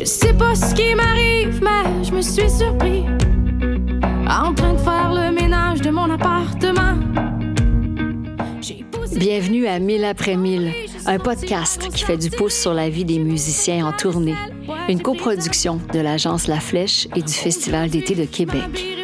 Je sais pas ce qui m'arrive, mais je me suis surpris. En train de faire le ménage de mon appartement. Bienvenue à Mille après mille, un podcast qui fait du pouce sur la vie des musiciens en tournée, une coproduction de l'agence La Flèche et du Festival d'été de Québec.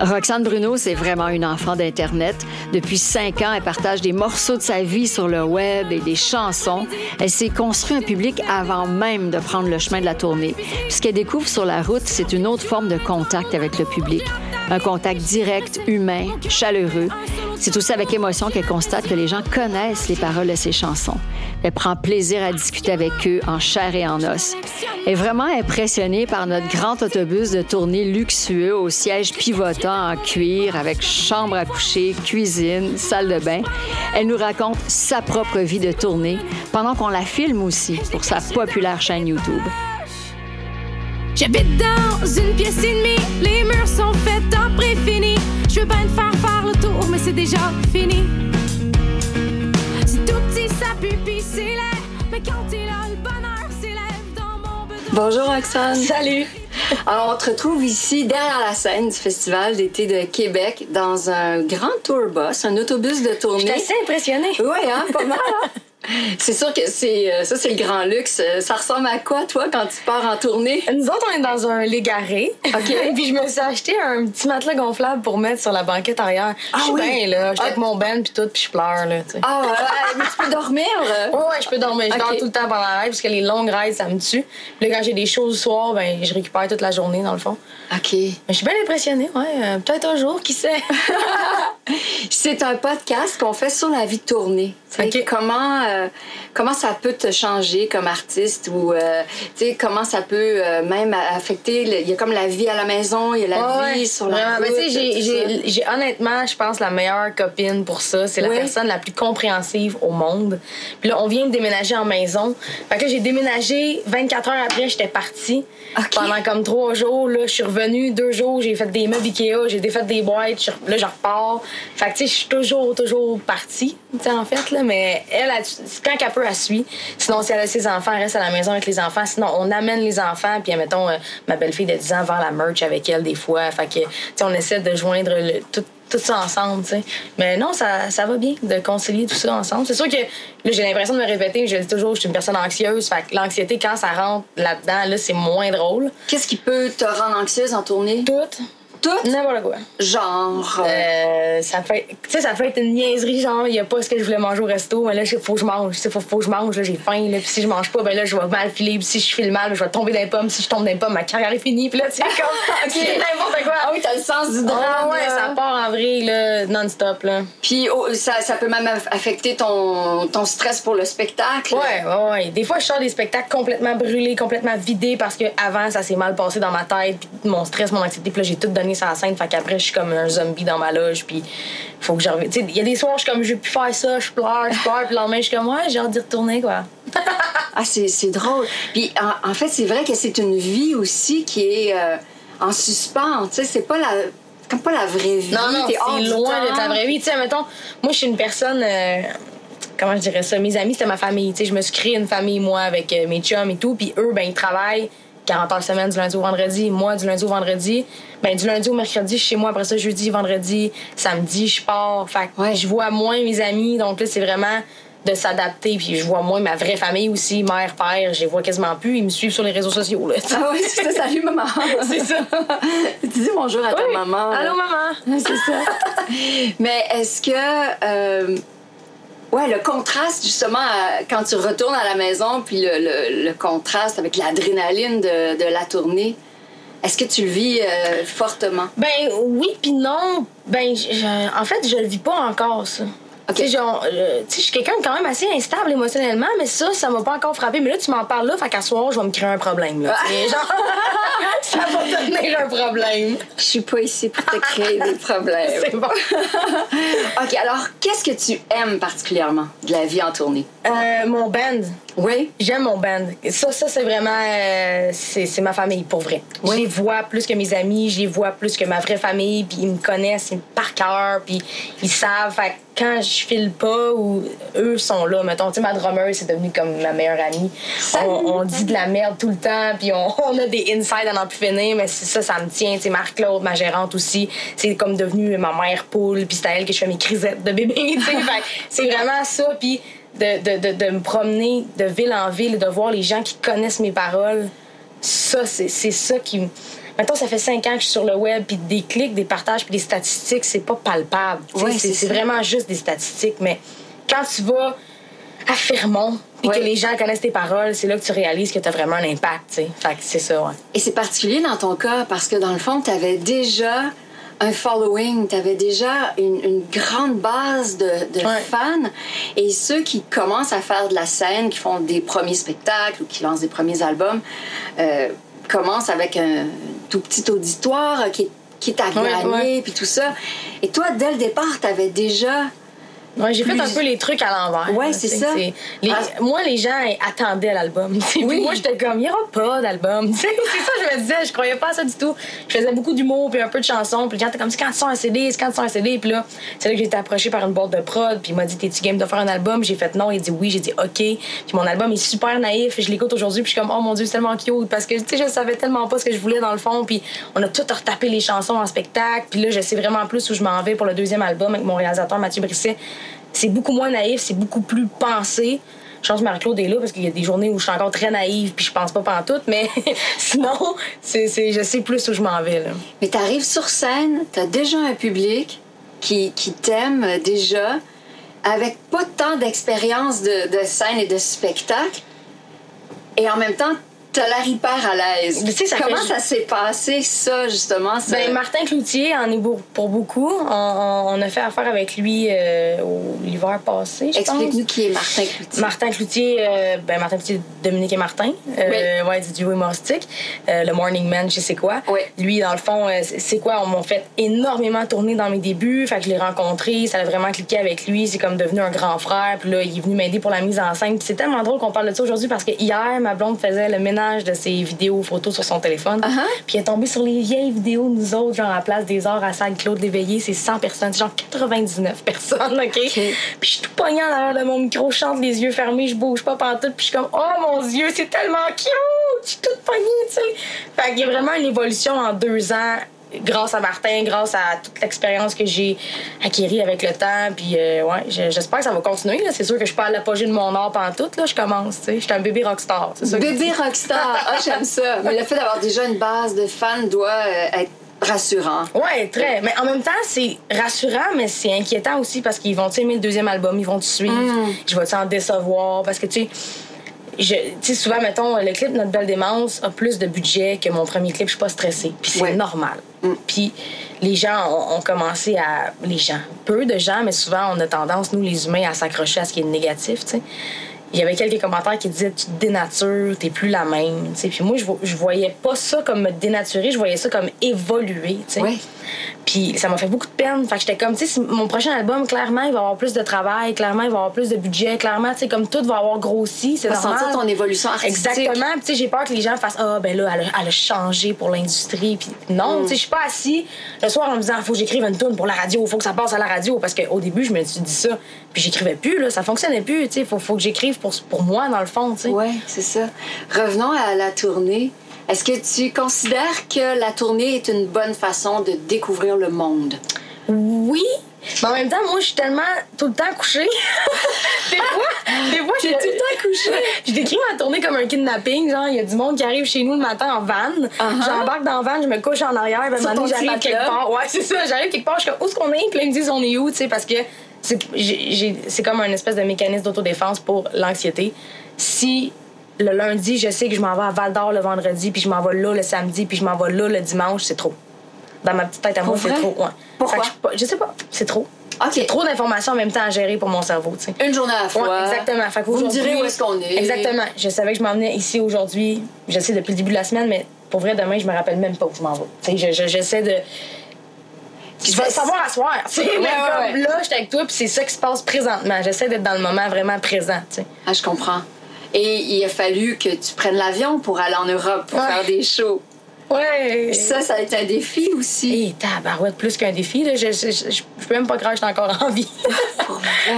Roxane Bruno, c'est vraiment une enfant d'Internet. Depuis cinq ans, elle partage des morceaux de sa vie sur le web et des chansons. Elle s'est construit un public avant même de prendre le chemin de la tournée. Ce qu'elle découvre sur la route, c'est une autre forme de contact avec le public. Un contact direct, humain, chaleureux. C'est aussi avec émotion qu'elle constate que les gens connaissent les paroles de ses chansons. Elle prend plaisir à discuter avec eux en chair et en os. Elle est vraiment impressionnée par notre grand autobus de tournée luxueux au siège pivotant en cuir avec chambre à coucher, cuisine, salle de bain. Elle nous raconte sa propre vie de tournée pendant qu'on la filme aussi pour sa populaire chaîne YouTube. J'habite dans une pièce et demie, les murs sont faits en préfini. Je veux bien te faire faire le tour, mais c'est déjà fini. C'est tout petit, ça pupille, c'est laid, mais quand t'es là, le bonheur s'élève dans mon bedon. Bonjour Roxane. Salut! Alors, on te retrouve ici derrière la scène du Festival d'été de Québec dans un grand tour bus, un autobus de Je tournée. suis assez impressionnée. Oui, hein, pas mal. hein? C'est sûr que c'est euh, ça, c'est le grand luxe. Euh, Ça ressemble à quoi, toi, quand tu pars en tournée? Nous autres, on est dans un légaré. OK. puis je me suis acheté un petit matelas gonflable pour mettre sur la banquette arrière. Ah je suis oui? bien, là. Je suis Ah. avec mon band puis tout, puis je pleure, là. Ah, ouais, mais tu peux dormir, là? Ouais, je peux dormir. Je dors tout le temps pendant la ride parce que les longues rides, ça me tue. Puis là, quand j'ai des choses le soir, ben, je récupère toute la journée, dans le fond. OK. Mais je suis bien impressionnée, ouais. euh, Peut-être un jour, qui sait? C'est un podcast qu'on fait sur la vie tournée. Tu sais, OK. Comment, euh, comment ça peut te changer comme artiste ou euh, comment ça peut euh, même affecter. le- Il y a comme la vie à la maison, il y a la Ouais, vie sur la route. J'ai- honnêtement, je pense, la meilleure copine pour ça. C'est la personne la plus compréhensive au monde. Puis là, on vient de déménager en maison. Fait que j'ai déménagé 24 heures après, j'étais partie. Pendant comme trois jours, là, je suis revenue deux jours, j'ai fait des meubles Ikea, j'ai défait des boîtes, là, je repars. Fait que, tu sais, je suis toujours, toujours partie, tu sais, en fait, là. Mais elle, elle, quand qu'elle peut, elle suit. Sinon, si elle a ses enfants, elle reste à la maison avec les enfants. Sinon, on amène les enfants, puis, mettons, ma belle-fille de 10 ans vend la merch avec elle des fois. Fait que, tu sais, on essaie de joindre le- tout, tout ça ensemble, tu sais. Mais non, ça, ça va bien de concilier tout ça ensemble. C'est sûr que là, j'ai l'impression de me répéter, je le dis toujours, je suis une personne anxieuse. Fait que l'anxiété, quand ça rentre là-dedans, là, c'est moins drôle. Qu'est-ce qui peut te rendre anxieuse en tournée? Tout, Tout? n'importe quoi. Genre. euh, Euh, ça fait tu sais ça peut être une niaiserie genre il y a pas ce que je voulais manger au resto mais là il faut que je mange il faut, faut que je mange là j'ai faim là puis si je mange pas ben là je vais mal filer si je file mal je vais tomber dans les pommes si je tombe dans les pommes ma carrière est finie puis là tu sais comme c'est n'importe quoi Ah oui, t'as le sens du Ah drame. ouais, ça part en vrille là non-stop là. Puis oh, ça, ça peut même aff- affecter ton, ton stress pour le spectacle. Ouais, ouais, ouais. Des fois, je sors des spectacles complètement brûlés, complètement vidés parce que avant ça s'est mal passé dans ma tête, mon stress, mon anxiété, puis là, j'ai tout donné sur la scène. Fait qu'après, je suis comme un zombie dans ma loge, puis faut que je revienne. Il y a des soirs, je suis comme, je veux plus faire ça, je pleure, je pleure, puis le lendemain, je suis comme, ouais, j'ai hâte d'y retourner, quoi. Ah, c'est c'est drôle. Puis en, en fait, c'est vrai que c'est une vie aussi qui est euh, en suspens. Tu sais, c'est pas la. Comme pas la vraie vie. Non, non, T'es hors c'est loin d'être la vraie vie. Tu sais, mettons, moi, je suis une personne. euh, comment je dirais ça? Mes amis, c'était ma famille. Tu sais, je me suis créé une famille, moi, avec euh, mes chums et tout. Puis eux, ben, ils travaillent 40 heures semaine du lundi au vendredi. Moi, du lundi au vendredi. Ben, du lundi au mercredi, je suis chez moi. Après ça, jeudi, vendredi, samedi, je pars. Fait que Ouais. je vois moins mes amis. Donc là, c'est vraiment de s'adapter. Puis je vois moins ma vraie famille aussi, mère, père. Je les vois quasiment plus. Ils me suivent sur les réseaux sociaux, là. Ah oui, c'est ça. Salut, maman. C'est ça. tu dis bonjour à ta Oui. maman. Allô, maman? C'est ça. Mais est-ce que. euh, ouais, le contraste, justement, à- quand tu retournes à la maison, puis le, le- le contraste avec l'adrénaline de, de la tournée, est-ce que tu le vis euh, fortement? Ben oui puis non. Ben je- en fait, je le vis pas encore ça. Ok. Tu sais, euh, je suis quelqu'un de quand même assez instable émotionnellement, mais ça, ça m'a pas encore frappé. Mais là, tu m'en parles là, fait qu'à soir, je vais me créer un problème. Là, genre, ça va devenir un problème. Je suis pas ici pour te créer des problèmes. C'est bon. OK, alors, qu'est-ce que tu aimes particulièrement de la vie en tournée? Euh, mon band. Oui. J'aime mon band. Ça, ça c'est vraiment. euh, c'est ma famille, pour vrai. Oui. Je les vois plus que mes amis, je les vois plus que ma vraie famille, puis ils me connaissent par cœur, puis ils savent. Fait que quand je file pas ou eux sont là, mettons, tu sais, ma drummer, c'est devenu comme ma meilleure amie. On, on dit de la merde tout le temps, puis on, on a des insides à n'en plus finir, mais c'est ça, ça me tient. Tu sais, Marc-Claude, ma gérante aussi, c'est comme devenu ma mère poule, puis c'est à elle que je fais mes crisettes de bébé, tu sais. C'est vraiment ça, puis de, de, de, de me promener de ville en ville, de voir les gens qui connaissent mes paroles, ça, c'est ça qui. Mettons, ça fait cinq ans que je suis sur le web, puis des clics, des partages, puis des statistiques, c'est pas palpable. Ouais, c'est vraiment juste des statistiques. Mais quand tu vas à Fermont, puis Ouais. que les gens connaissent tes paroles, c'est là que tu réalises que tu as vraiment un impact. tu sais. Fait que c'est ça, ouais. Et c'est particulier dans ton cas parce que dans le fond, tu avais déjà un following, tu avais déjà une, une grande base de, de Ouais. fans. Et ceux qui commencent à faire de la scène, qui font des premiers spectacles ou qui lancent des premiers albums, euh, commencent avec un tout petit auditoire qui est, qui est à puis tout ça. Et toi, dès le départ, tu avais déjà... Ouais, j'ai fait un peu les trucs à l'envers. Ouais, c'est ça. les- Ah. Moi, les gens attendaient l'album. Oui. Moi, j'étais comme, il n'y aura pas d'album. C'est ça, que je me disais, je croyais pas à ça du tout. Je faisais beaucoup d'humour, puis un peu de chansons. Puis les gens étaient comme, c'est quand tu sors un CD, c'est quand tu sors un CD. Puis là, c'est là que j'ai été approchée par une boîte de prod. Puis il m'a dit, t'es-tu game de faire un album? J'ai fait non. Il dit oui. J'ai dit OK. Puis mon album est super naïf. Je l'écoute aujourd'hui, puis je suis comme, oh mon Dieu, c'est tellement cute. Parce que, tu sais, je savais tellement pas ce que je voulais dans le fond. Puis on a tout retapé les chansons en spectacle. Puis là, je sais vraiment plus où je m'en vais pour le deuxième album avec mon réalisateur Mathieu Brisset. C'est beaucoup moins naïf, c'est beaucoup plus pensé. Je pense que Marie-Claude est là parce qu'il y a des journées où je suis encore très naïve puis je pense pas pantoute, mais sinon, c'est, je sais plus où je m'en vais. Là. Mais tu arrives sur scène, tu as déjà un public qui, qui t'aime déjà, avec pas tant d'expérience de, de scène et de spectacle, et en même temps, tu as l'air hyper à l'aise. Mais tu sais, ça Comment fait- ça s'est passé, ça, justement? ça? Ben, Martin Cloutier en est pour, beaucoup. On, a fait affaire avec lui euh, l'hiver passé, je. Explique-nous qui est Martin Cloutier. Martin Cloutier, euh, ben Martin Cloutier, Dominique et Martin, euh, ouais, du duo humoristique, le Morning Man, je sais quoi. Oui. Lui, dans le fond, euh, c'est quoi, on m'a fait énormément tourner dans mes débuts, fait que je l'ai rencontré, ça a vraiment cliqué avec lui, c'est comme devenu un grand frère, puis là, il est venu m'aider pour la mise en scène, c'est tellement drôle qu'on parle de ça aujourd'hui parce que hier, ma blonde faisait le ménage de ses vidéos, photos sur son téléphone, Uh-huh. puis elle est tombée sur les vieilles vidéos de nous autres, genre à Place des Arts, à salle Claude Léveillé, c'est 100 personnes, c'est genre 99 personnes, OK? Puis je suis tout pognant à l'arrière de mon micro, je chante les yeux fermés, je bouge pas pantoute, puis je suis comme, oh mon Dieu, c'est tellement cute! Je suis toute pognée, tu sais. Fait qu'il y a vraiment une évolution en deux ans grâce à Martin, grâce à toute l'expérience que j'ai acquérie avec le temps. Puis, euh, ouais, je- j'espère que ça va continuer. C'est sûr que je suis pas à l'apogée de mon art pantoute, là. Je commence, tu sais. Je suis un bébé rockstar. C'est ça Bébé rockstar, ah, j'aime ça. Mais le fait d'avoir déjà une base de fans doit euh, être rassurant. Ouais, très. Mais en même temps, c'est rassurant, mais c'est inquiétant aussi parce qu'ils vont aimer le deuxième album, ils vont te suivre. Mm. Je vais en décevoir? Parce que tu sais. Je, tu sais, souvent, mettons, le clip Notre Belle Démence a plus de budget que mon premier clip. Je suis pas stressée. Puis c'est Ouais. normal. Puis les gens ont, ont commencé à. Les gens. Peu de gens, mais souvent, on a tendance, nous, les humains, à s'accrocher à ce qui est négatif, tu sais. Il y avait quelques commentaires qui disaient Tu te dénatures, t'es plus la même. tu sais. Puis moi, je, vo- je voyais pas ça comme me dénaturer, je voyais ça comme évoluer. tu sais. Ouais. Puis ça m'a fait beaucoup de peine. Fait que j'étais comme, tu sais, mon prochain album, clairement, il va avoir plus de travail, clairement, il va avoir plus de budget, clairement, tu sais, comme tout va avoir grossi, c'est normal. sentir ton évolution artistique. Exactement. Puis, tu sais, j'ai peur que les gens fassent Ah, ben là, elle a, elle a changé pour l'industrie. Puis non, tu sais, je suis pas assis le soir en me disant Faut que j'écrive une tune pour la radio, faut que ça passe à la radio. Parce qu'au début, je me suis dit ça. Puis j'écrivais plus, là, ça fonctionnait plus. Tu sais, faut, faut que j'écrive pour, pour moi, dans le fond, tu sais. Oui, c'est ça. Revenons à la tournée. Est-ce que tu considères que la tournée est une bonne façon de découvrir le monde? Oui. Mais en même temps, moi, je suis tellement tout le temps couchée. des fois, des fois, je T'es tout le temps couchée. Je décris ma tournée comme un kidnapping. Genre, il y a du monde qui arrive chez nous le matin en van. Uh-huh. J'embarque dans la van, je me couche en arrière. Ben, donné, petit j'arrive quelque part. Ouais, c'est ça. J'arrive quelque part, je suis comme, où est-ce qu'on est? Puis là, ils me disent, on est où? Tu sais, parce que c'est comme un espèce de mécanisme d'autodéfense pour l'anxiété. Si le lundi, je sais que je m'en vais à Val d'Or le vendredi, puis je m'en vais là le samedi, puis je m'en vais là le dimanche, c'est trop. Dans ma petite tête à moi, c'est trop. Ouais. Pourquoi? Je, suis je sais pas, c'est trop. C'est trop d'informations en même temps à gérer pour mon cerveau. Une journée à la fois. Ouais, exactement. Fait Vous me direz où est-ce qu'on est. Exactement. Je savais que je m'en venais ici aujourd'hui. Je sais depuis le début de la semaine, mais pour vrai, demain, je me rappelle même pas où je m'en vais. Sais, je- je- j'essaie de. Je vais savoir à soir. tu sais, Ouais, mais ouais, comme ouais. là, j'étais avec toi, puis c'est ça qui se passe présentement. J'essaie d'être dans le moment vraiment présent. Ah, je comprends. Et il a fallu que tu prennes l'avion pour aller en Europe pour Ouais. faire des shows. Ouais. Ça, ça a été un défi aussi. Et tabarouette, plus qu'un défi. Là. Je, je, je, je peux même pas croire que j'étais encore en vie.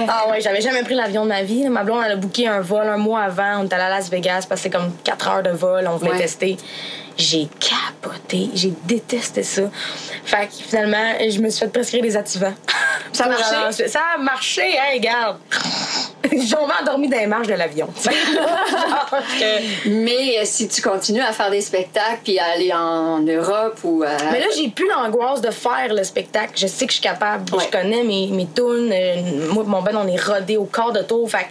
Ah ouais, j'avais jamais pris l'avion de ma vie. Ma blonde, elle a booké un vol un mois avant. On est allé à Las Vegas parce que c'est comme 4 heures de vol. On voulait Ouais. tester. J'ai capoté. J'ai détesté ça. Fait que finalement, je me suis fait prescrire des activants. Ça a marché? Ça a marché, hein, regarde. J'ai endormi dans les marches de l'avion. Mais euh, si tu continues à faire des spectacles puis à aller en Europe ou à... Mais là, j'ai plus l'angoisse de faire le spectacle. Je sais que je suis capable. Ouais. Je connais mes, mes tunes. Euh, Moi, mon ben, on est rodé au quart de tour. Fait que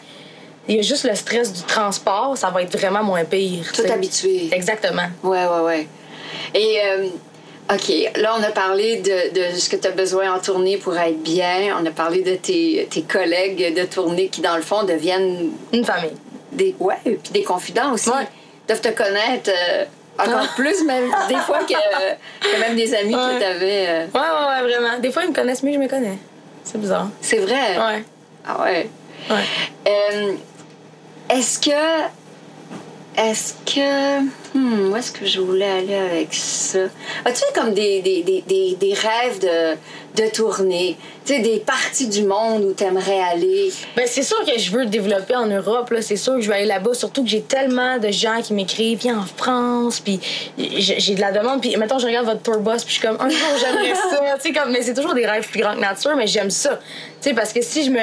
il y a juste le stress du transport. Ça va être vraiment moins pire. Tout habitué. Exactement. Ouais, ouais, ouais. Et, euh, OK, là, on a parlé de, de ce que tu as besoin en tournée pour être bien. On a parlé de tes, tes collègues de tournée qui, dans le fond, deviennent Une famille. des... Ouais, puis des confidents aussi. Ouais. doivent te connaître euh, encore Ah. plus, même des fois que, que même des amis que tu avais. Ouais, ouais, ouais, vraiment. Des fois, ils me connaissent mieux que je me connais. C'est bizarre. C'est vrai? Ouais. Ah ouais. Ouais. Euh, est-ce que. Est-ce que. Hmm, où est-ce que je voulais aller avec ça? As-tu comme des, des, des, des, rêves de, de tournée? Tu sais, des parties du monde où tu aimerais aller? Ben, c'est sûr que je veux développer en Europe. Là. C'est sûr que je vais aller là-bas. Surtout que j'ai tellement de gens qui m'écrivent. Viens en France. Puis j'ai de la demande. Puis mettons, je regarde votre tour bus. Puis je suis comme, un jour, j'aimerais ça. Tu sais, comme, mais c'est toujours des rêves plus grands que nature. Mais j'aime ça. Tu sais, parce que si je me.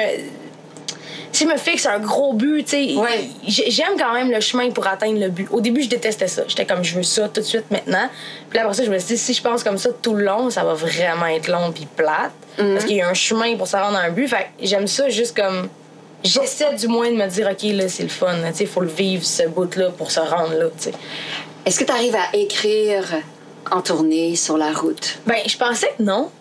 Si je me fixe un gros but, tu sais, Ouais. j'aime quand même le chemin pour atteindre le but. Au début, je détestais ça. J'étais comme, je veux ça tout de suite maintenant. Puis là, après ça, je me suis dit, si je pense comme ça tout le long, ça va vraiment être long puis plate. Parce qu'il y a un chemin pour se rendre à un but. Fait que j'aime ça juste comme. J'essaie du moins de me dire, OK, là, c'est le fun. Tu sais, faut le vivre, ce bout-là, pour se rendre là, tu sais. Est-ce que tu arrives à écrire en tournée, sur la route? Ben, je pensais que non.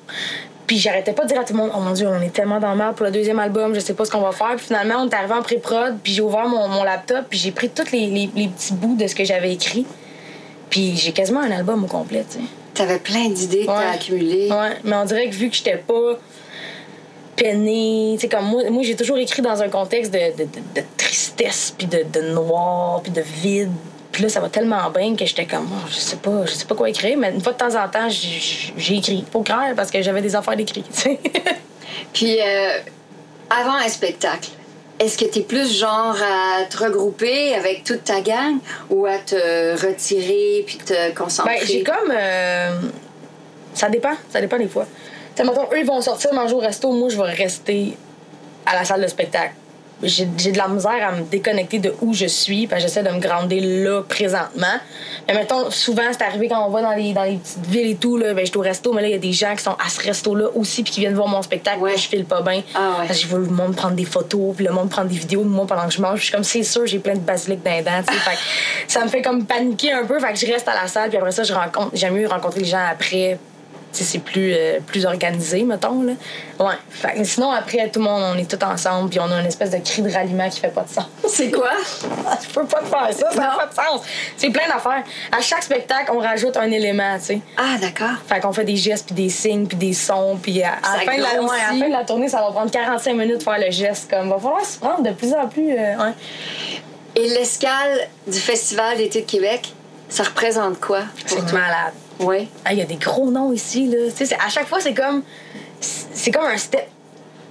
Puis j'arrêtais pas de dire à tout le monde, oh mon dieu, on est tellement dans le mal pour le deuxième album, je sais pas ce qu'on va faire. Puis finalement, on est arrivé en pré-prod, puis j'ai ouvert mon, mon laptop, puis j'ai pris tous les, les- les petits bouts de ce que j'avais écrit. Puis j'ai quasiment un album au complet, tu sais. Tu avais plein d'idées que Ouais. accumulées. Ouais, mais on dirait que vu que j'étais pas peinée, tu sais, comme moi, moi j'ai toujours écrit dans un contexte de, de, de- de tristesse, puis de, de noir, puis de vide. Puis là, ça va tellement bien que j'étais comme, oh, je sais pas, je sais pas quoi écrire, mais une fois de temps en temps, j'ai écrit. Pour clair, parce que j'avais des affaires d'écrit. Puis, euh, avant un spectacle, est-ce que tu es plus genre à te regrouper avec toute ta gang ou à te retirer puis te concentrer? Ben, j'ai comme. euh, ça dépend, ça dépend des fois. Tu eux, ils vont sortir manger au resto, moi, je vais rester à la salle de spectacle. J'ai de la misère à me déconnecter de où je suis, parce que j'essaie de me grandir là, présentement. Mais mettons, souvent, c'est arrivé quand on va dans les, dans les petites villes et tout, là, ben, je suis au resto, mais là, il y a des gens qui sont à ce resto-là aussi, puis qui viennent voir mon spectacle, Ouais. puis je file pas bien. Ah ouais. Je le monde prendre des photos, puis le monde prendre des vidéos de moi pendant que je mange. Je suis comme, c'est sûr, j'ai plein de basilic dans les dents. Fait que ça me fait comme paniquer un peu. Fait que je reste à la salle, puis après ça, je rencontre, j'aime mieux rencontrer les gens après. C'est plus, euh, plus organisé, mettons, là. Ouais. Fait sinon, après, tout le monde, on est tous ensemble, puis on a une espèce de cri de ralliement qui fait pas de sens. C'est quoi? Je peux pas te faire ça, ça n'a pas de sens. C'est plein d'affaires. À chaque spectacle, on rajoute un élément, tu sais. Ah, d'accord. Fait qu'on fait des gestes, puis des signes, puis des sons, puis à, à la Ça fin de la, grossit. ouais, à la fin de la tournée, ça va prendre 45 minutes de faire le geste. Comme, va falloir se prendre de plus en plus. euh. Et l'escale du Festival d'été de Québec, ça représente quoi pour toi? malade. Oui. Ah, Il y a des gros noms ici, là. Tu sais, à chaque fois, c'est comme. C'est comme un step.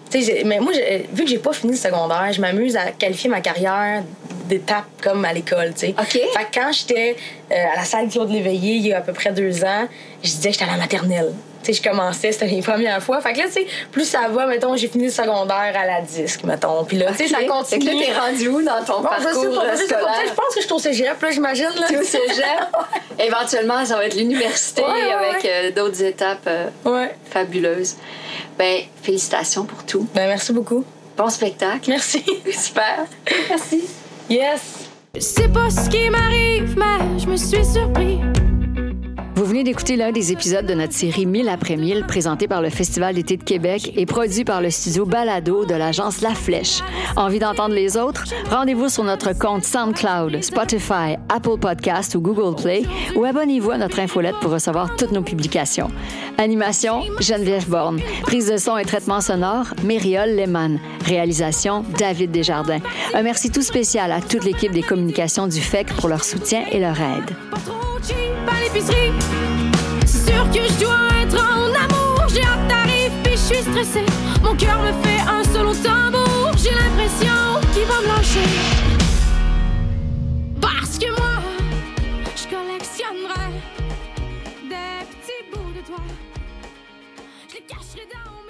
Tu sais, mais moi, vu que j'ai pas fini le secondaire, je m'amuse à qualifier ma carrière d'étape comme à l'école, tu sais. OK. Fait que quand j'étais euh, à la salle Claude Léveillé, il y a à peu près deux ans, je disais que j'étais à la maternelle. Tu sais, je commençais, c'était les premières fois. Fait que là, tu sais, plus ça va, mettons, j'ai fini le secondaire à la disque, mettons. Puis là, tu sais, ça continue. Fait que là, t'es rendu où dans ton Bon, parcours je pas. scolaire? Je pense que je suis au cégep, là, j'imagine. Au cégep. Éventuellement, ça va être l'université Ouais, ouais, avec ouais. euh, d'autres étapes euh, Ouais. fabuleuses. Ben, félicitations pour tout. Ben, merci beaucoup. Bon spectacle. Merci. Super. Merci. Yes. Je sais pas ce qui m'arrive, mais je me suis surpris. Venez d'écouter l'un des épisodes de notre série 1000 après 1000 présenté par le Festival d'été de Québec et produit par le studio Balado de l'agence La Flèche. Envie d'entendre les autres? Rendez-vous sur notre compte SoundCloud, Spotify, Apple Podcast ou Google Play ou abonnez-vous à notre infolette pour recevoir toutes nos publications. Animation, Geneviève Borne. Prise de son et traitement sonore, Mériole Lehmann. Réalisation, David Desjardins. Un merci tout spécial à toute l'équipe des communications du FEC pour leur soutien et leur aide. Pas l'épicerie. Sûr que je dois être en amour. J'ai un tarif puis je suis stressée. Mon cœur me fait un solo tambour. J'ai l'impression qu'il va me. Parce que moi, je collectionnerai des petits bouts de toi. Je les cacherai dans